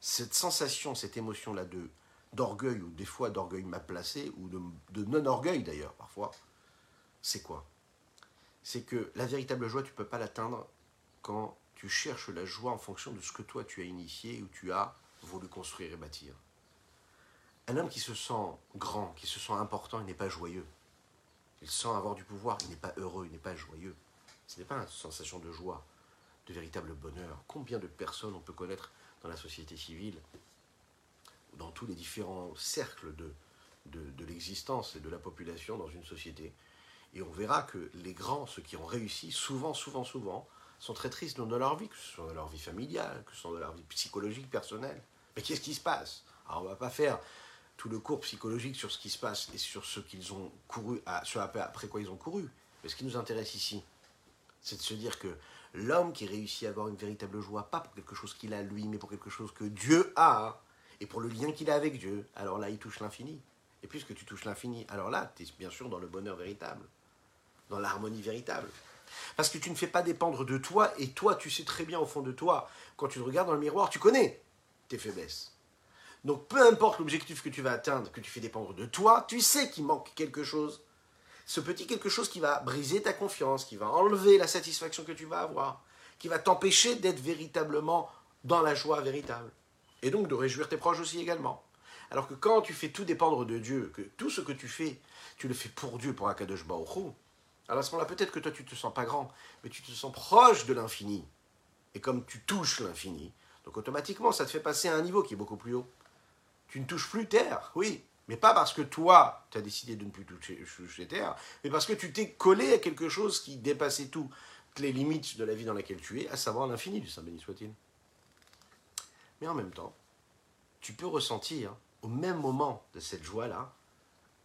Cette sensation, cette émotion-là de d'orgueil, ou des fois d'orgueil mal placé, ou de, de non-orgueil d'ailleurs, parfois, c'est quoi? C'est que la véritable joie, tu ne peux pas l'atteindre quand tu cherches la joie en fonction de ce que toi tu as initié ou tu as voulu construire et bâtir. Un homme qui se sent grand, qui se sent important, il n'est pas joyeux. Il sent avoir du pouvoir, il n'est pas heureux, il n'est pas joyeux. Ce n'est pas une sensation de joie, de véritable bonheur. Combien de personnes on peut connaître dans la société civile, dans tous les différents cercles de, de, l'existence et de la population dans une société. Et on verra que les grands, ceux qui ont réussi, souvent, souvent, souvent, sont très tristes dans leur vie, que ce soit dans leur vie familiale, que ce soit dans leur vie psychologique, personnelle. Mais qu'est-ce qui se passe? Alors on ne va pas faire tout le cours psychologique sur ce qui se passe et sur ce qu'ils ont couru, à, après quoi ils ont couru. Mais ce qui nous intéresse ici, c'est de se dire que l'homme qui réussit à avoir une véritable joie, pas pour quelque chose qu'il a lui, mais pour quelque chose que Dieu a, et pour le lien qu'il a avec Dieu, alors là, il touche l'infini. Et puisque tu touches l'infini, alors là, tu es bien sûr dans le bonheur véritable, dans l'harmonie véritable. Parce que tu ne fais pas dépendre de toi, et toi, tu sais très bien au fond de toi, quand tu te regardes dans le miroir, tu connais tes faiblesses. Donc peu importe l'objectif que tu vas atteindre, que tu fais dépendre de toi, tu sais qu'il manque quelque chose. Ce petit quelque chose qui va briser ta confiance, qui va enlever la satisfaction que tu vas avoir, qui va t'empêcher d'être véritablement dans la joie véritable. Et donc de réjouir tes proches aussi également. Alors que quand tu fais tout dépendre de Dieu, que tout ce que tu fais, tu le fais pour Dieu, pour Akadosh Baruch alors à ce moment-là, peut-être que toi, tu ne te sens pas grand, mais tu te sens proche de l'infini. Et comme tu touches l'infini, donc automatiquement, ça te fait passer à un niveau qui est beaucoup plus haut. Tu ne touches plus terre, oui, mais pas parce que toi, tu as décidé de ne plus toucher, terre, mais parce que tu t'es collé à quelque chose qui dépassait toutes les limites de la vie dans laquelle tu es, à savoir l'infini du Saint béni soit-il. Mais en même temps, tu peux ressentir, au même moment de cette joie-là,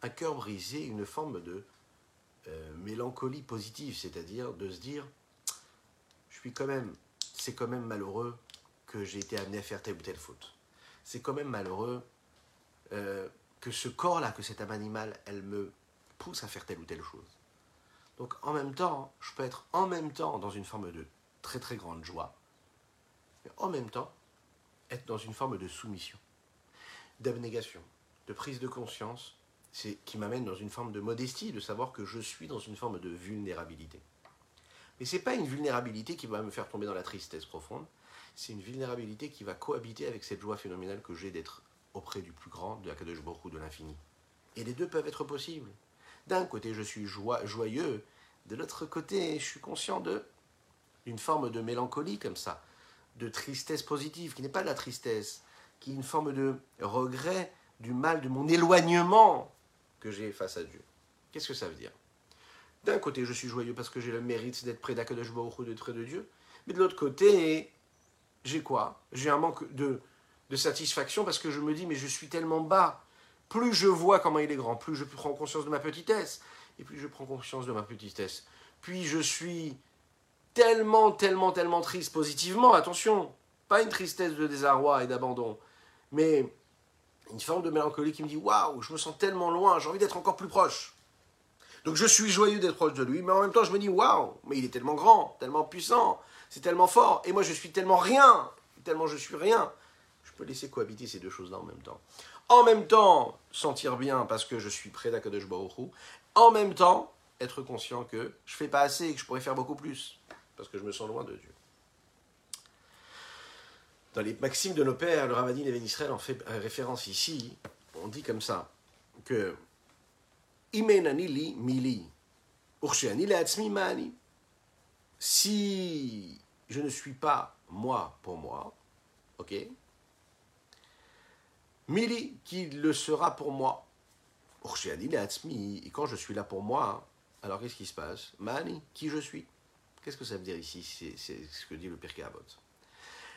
un cœur brisé, une forme de euh, mélancolie positive, c'est-à-dire de se dire, je suis quand même, c'est quand même malheureux que j'ai été amené à faire telle ou telle faute. C'est quand même malheureux euh, que ce corps-là, que cette âme animale, elle me pousse à faire telle ou telle chose. Donc en même temps, je peux être en même temps dans une forme de très très grande joie, mais en même temps être dans une forme de soumission, d'abnégation, de prise de conscience, c'est qui m'amène dans une forme de modestie, de savoir que je suis dans une forme de vulnérabilité. Mais ce n'est pas une vulnérabilité qui va me faire tomber dans la tristesse profonde, c'est une vulnérabilité qui va cohabiter avec cette joie phénoménale que j'ai d'être auprès du plus grand, de la Kadosh Baruch de l'infini. Et les deux peuvent être possibles. D'un côté, je suis joyeux, de l'autre côté, je suis conscient de une forme de mélancolie comme ça, de tristesse positive, qui n'est pas de la tristesse, qui est une forme de regret du mal, de mon éloignement que j'ai face à Dieu. Qu'est-ce que ça veut dire? D'un côté, je suis joyeux parce que j'ai le mérite d'être près d'Akadosh Baruch d'être près de Dieu, mais de l'autre côté, j'ai quoi? J'ai un manque de, de satisfaction parce que je me dis, mais je suis tellement bas. Plus je vois comment il est grand, plus je prends conscience de ma petitesse, et plus je prends conscience de ma petitesse. Puis je suis tellement, tellement, tellement triste positivement, attention, pas une tristesse de désarroi et d'abandon, mais une forme de mélancolie qui me dit Waouh, je me sens tellement loin, j'ai envie d'être encore plus proche. Donc je suis joyeux d'être proche de lui, mais en même temps je me dis Waouh, mais il est tellement grand, tellement puissant, c'est tellement fort, et moi je suis tellement rien, tellement je suis rien. Peux laisser cohabiter ces deux choses-là en même temps. En même temps, sentir bien parce que je suis près d'Akadosh en même temps, être conscient que je fais pas assez et que je pourrais faire beaucoup plus parce que je me sens loin de Dieu. Dans les maximes de nos pères, le Ravadin et Israël en fait référence ici. On dit comme ça que Imenani mili. Si je ne suis pas moi pour moi, ok Mili, qui le sera pour moi. Et quand je suis là pour moi, alors qu'est-ce qui se passe? Mani, qui je suis? Qu'est-ce que ça veut dire ici? C'est ce que dit le Pirkei Avot.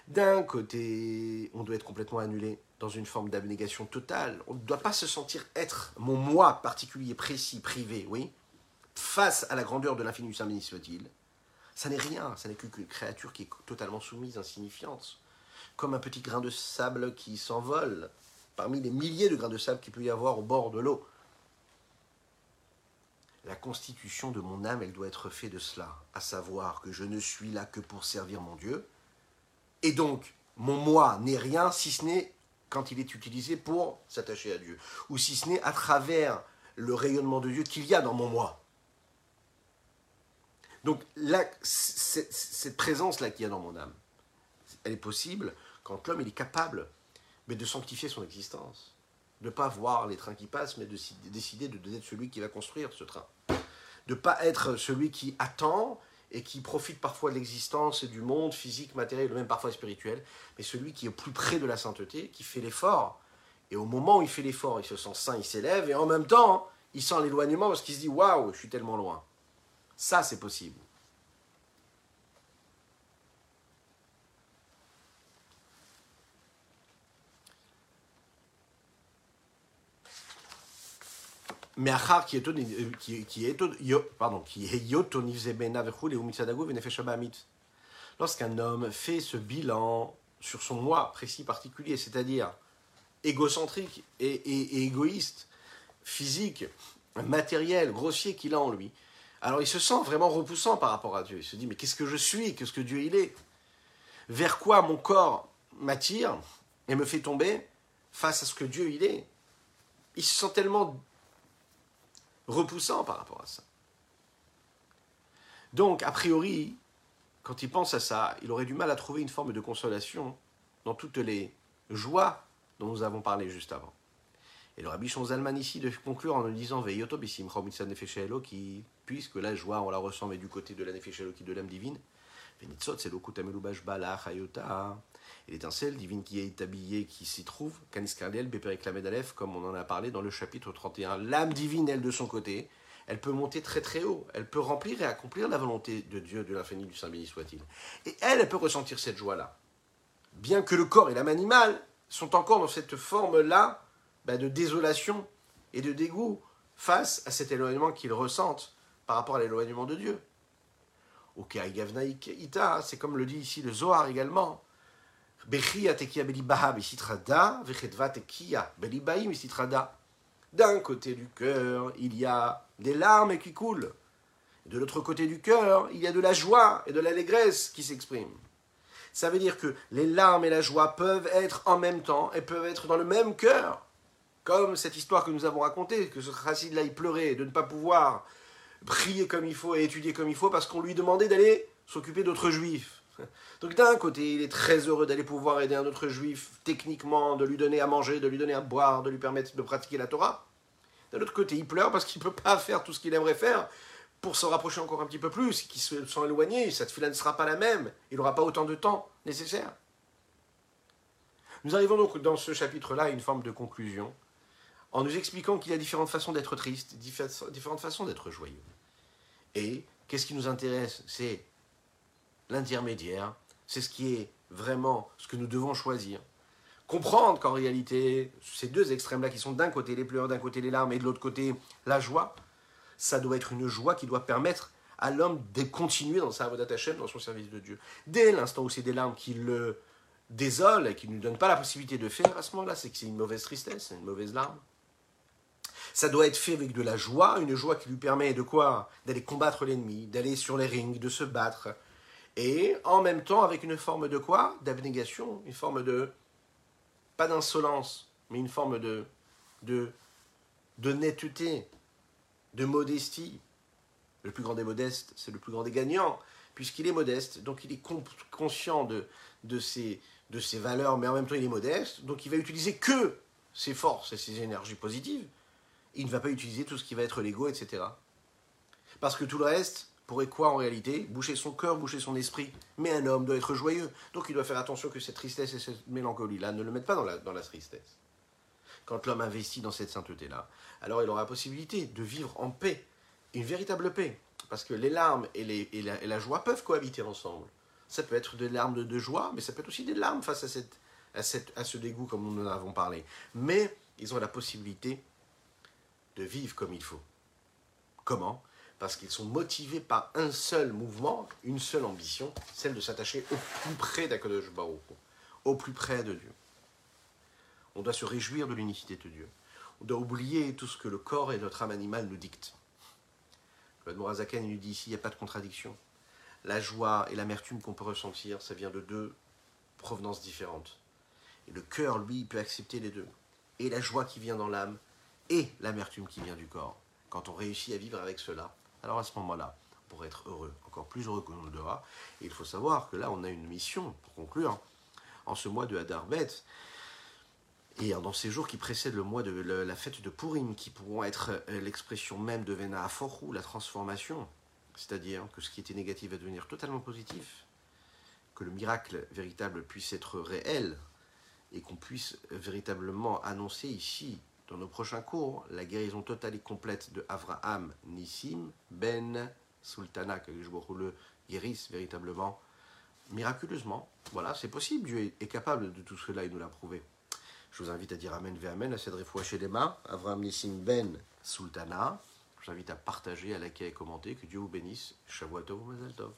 D'un côté, on doit être complètement annulé dans une forme d'abnégation totale. On ne doit pas se sentir être mon moi particulier, précis, privé, oui, face à la grandeur de l'infini du Saint soit-il. Ça n'est rien, ça n'est qu'une créature qui est totalement soumise, insignifiante, comme un petit grain de sable qui s'envole parmi les milliers de grains de sable qu'il peut y avoir au bord de l'eau. La constitution de mon âme, elle doit être faite de cela, à savoir que je ne suis là que pour servir mon Dieu, et donc mon moi n'est rien si ce n'est quand il est utilisé pour s'attacher à Dieu, ou si ce n'est à travers le rayonnement de Dieu qu'il y a dans mon moi. Donc là, cette présence-là qu'il y a dans mon âme, elle est possible quand l'homme est capable mais de sanctifier son existence. De ne pas voir les trains qui passent, mais de décider de être celui qui va construire ce train. De ne pas être celui qui attend et qui profite parfois de l'existence et du monde physique, matériel, même parfois spirituel, mais celui qui est plus près de la sainteté, qui fait l'effort. Et au moment où il fait l'effort, il se sent saint, il s'élève, et en même temps, il sent l'éloignement parce qu'il se dit Waouh, je suis tellement loin. Ça, c'est possible. Mais pardon qui est Lorsqu'un homme fait ce bilan sur son moi précis particulier, c'est-à-dire égocentrique et, et, égoïste, physique, matériel, grossier qu'il a en lui, alors il se sent vraiment repoussant par rapport à Dieu. Il se dit mais qu'est-ce que je suis? Qu'est-ce que Dieu il est? Vers quoi mon corps m'attire et me fait tomber face à ce que Dieu il est? Il se sent tellement repoussant par rapport à ça. Donc, a priori, quand il pense à ça, il aurait du mal à trouver une forme de consolation dans toutes les joies dont nous avons parlé juste avant. Et le rabbi Zalman ici de conclure en nous disant qui, puisque la joie, on la ressent, mais du côté de la nefesh qui de l'âme divine, c'est et l'étincelle divine qui est habillée, qui s'y trouve, Canis Cardiel, comme on en a parlé dans le chapitre 31. L'âme divine, elle, de son côté, elle peut monter très très haut, elle peut remplir et accomplir la volonté de Dieu, de l'infini, du Saint béni soit-il. Et elle, elle peut ressentir cette joie-là. Bien que le corps et l'âme animale sont encore dans cette forme-là bah, de désolation et de dégoût face à cet éloignement qu'ils ressentent par rapport à l'éloignement de Dieu. Ok, Ita, c'est comme le dit ici le Zohar également. D'un côté du cœur, il y a des larmes qui coulent. De l'autre côté du cœur, il y a de la joie et de l'allégresse qui s'expriment. Ça veut dire que les larmes et la joie peuvent être en même temps et peuvent être dans le même cœur. Comme cette histoire que nous avons racontée, que ce chassid là, il pleurait de ne pas pouvoir prier comme il faut et étudier comme il faut parce qu'on lui demandait d'aller s'occuper d'autres juifs. Donc d'un côté, il est très heureux d'aller pouvoir aider un autre juif techniquement, de lui donner à manger, de lui donner à boire, de lui permettre de pratiquer la Torah. D'un autre côté, il pleure parce qu'il ne peut pas faire tout ce qu'il aimerait faire pour se rapprocher encore un petit peu plus, qu'il se sent éloigné, cette fila ne sera pas la même, il n'aura pas autant de temps nécessaire. Nous arrivons donc dans ce chapitre-là à une forme de conclusion, en nous expliquant qu'il y a différentes façons d'être triste, différentes façons d'être joyeux. Et qu'est-ce qui nous intéresse? C'est l'intermédiaire, c'est ce qui est vraiment ce que nous devons choisir. Comprendre qu'en réalité, ces deux extrêmes-là qui sont d'un côté les pleurs, d'un côté les larmes et de l'autre côté la joie, ça doit être une joie qui doit permettre à l'homme de continuer dans sa Avodat Hashem, dans son service de Dieu. Dès l'instant où c'est des larmes qui le désolent et qui ne lui donnent pas la possibilité de faire, à ce moment-là, c'est que c'est une mauvaise tristesse, une mauvaise larme. Ça doit être fait avec de la joie, une joie qui lui permet de quoi? D'aller combattre l'ennemi, d'aller sur les rings, de se battre, et en même temps avec une forme de quoi? D'abnégation, une forme de, pas d'insolence, mais une forme de, de, de netteté, de modestie. Le plus grand des modestes, c'est le plus grand des gagnants, puisqu'il est modeste, donc il est conscient de, de, ses, de ses valeurs, mais en même temps il est modeste, donc il va utiliser que ses forces et ses énergies positives il ne va pas utiliser tout ce qui va être l'ego, etc. Parce que tout le reste pourrait quoi en réalité Boucher son cœur, boucher son esprit. Mais un homme doit être joyeux. Donc il doit faire attention que cette tristesse et cette mélancolie-là ne le mettent pas dans la, dans la tristesse. Quand l'homme investit dans cette sainteté-là, alors il aura la possibilité de vivre en paix, une véritable paix. Parce que les larmes et, les, et, la, joie peuvent cohabiter ensemble. Ça peut être des larmes de, joie, mais ça peut être aussi des larmes face à, cette, à, cette, à ce dégoût, comme nous en avons parlé. Mais ils ont la possibilité de vivre comme il faut. Comment? Parce qu'ils sont motivés par un seul mouvement, une seule ambition, celle de s'attacher au plus près d'Akadosh Baruch au plus près de Dieu. On doit se réjouir de l'unicité de Dieu. On doit oublier tout ce que le corps et notre âme animale nous dictent. Le Morazaken nous dit ici, il n'y a pas de contradiction. La joie et l'amertume qu'on peut ressentir, ça vient de deux provenances différentes. Et le cœur, lui, peut accepter les deux. Et la joie qui vient dans l'âme, et l'amertume qui vient du corps. Quand on réussit à vivre avec cela, alors à ce moment-là, pourrait être heureux, encore plus heureux que l'on le devra. Il faut savoir que là, on a une mission, pour conclure, en ce mois de Hadarbet, et dans ces jours qui précèdent le mois de la fête de Purim, qui pourront être euh, l'expression même de Vena Aforhu, la transformation, c'est-à-dire que ce qui était négatif va devenir totalement positif, que le miracle véritable puisse être réel, et qu'on puisse véritablement annoncer ici dans nos prochains cours, la guérison totale et complète de Avraham Nissim Ben Sultana, que je le guérisse véritablement, miraculeusement. Voilà, c'est possible, Dieu est capable de tout cela, il nous l'a prouvé. Je vous invite à dire Amen Amen à cette chez les mains, Avraham Nissim Ben Sultana. Je vous invite à partager, à liker et commenter. Que Dieu vous bénisse. Shavuot Tov, Tov.